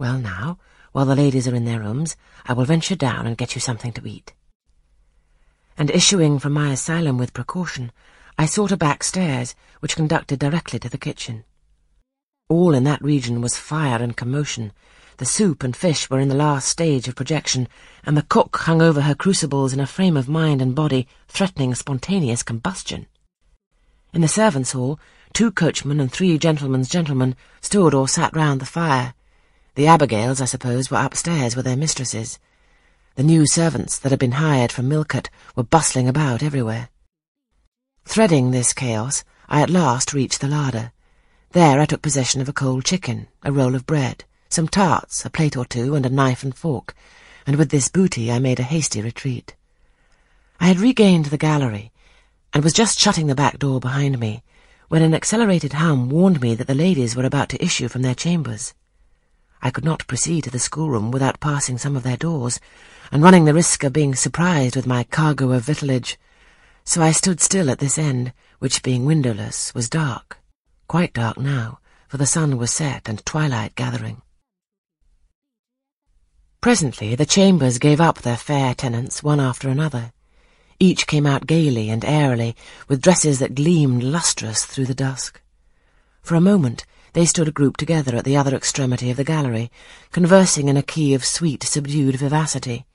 Well now, while the ladies are in their rooms, I will venture down and get you something to eat. And issuing from my asylum with precaution, I sought a back stairs which conducted directly to the kitchen. All in that region was fire and commotion. The soup and fish were in the last stage of projection, and the cook hung over her crucibles in a frame of mind and body threatening spontaneous combustion. In the servants' hall, two coachmen and three gentlemen's gentlemen stood or sat round the fire. The Abigails, I suppose, were upstairs with their mistresses. The new servants that had been hired from Millcote were bustling about everywhere. Threading this chaos, I at last reached the larder. There I took possession of a cold chicken, a roll of bread, some tarts, a plate or two, and a knife and fork, and with this booty I made a hasty retreat. I had regained the gallery, and was just shutting the back door behind me, when an accelerated hum warned me that the ladies were about to issue from their chambers. I could not proceed to the schoolroom without passing some of their doors, and running the risk of being surprised with my cargo of victuallage, so I stood still at this end, which, being windowless, was dark, quite dark now, for the sun was set and twilight gathering. Presently the chambers gave up their fair tenants one after another. Each came out gaily and airily, with dresses that gleamed lustrous through the dusk. For a moment they stood grouped together at the other extremity of the gallery, conversing in a key of sweet, subdued vivacity.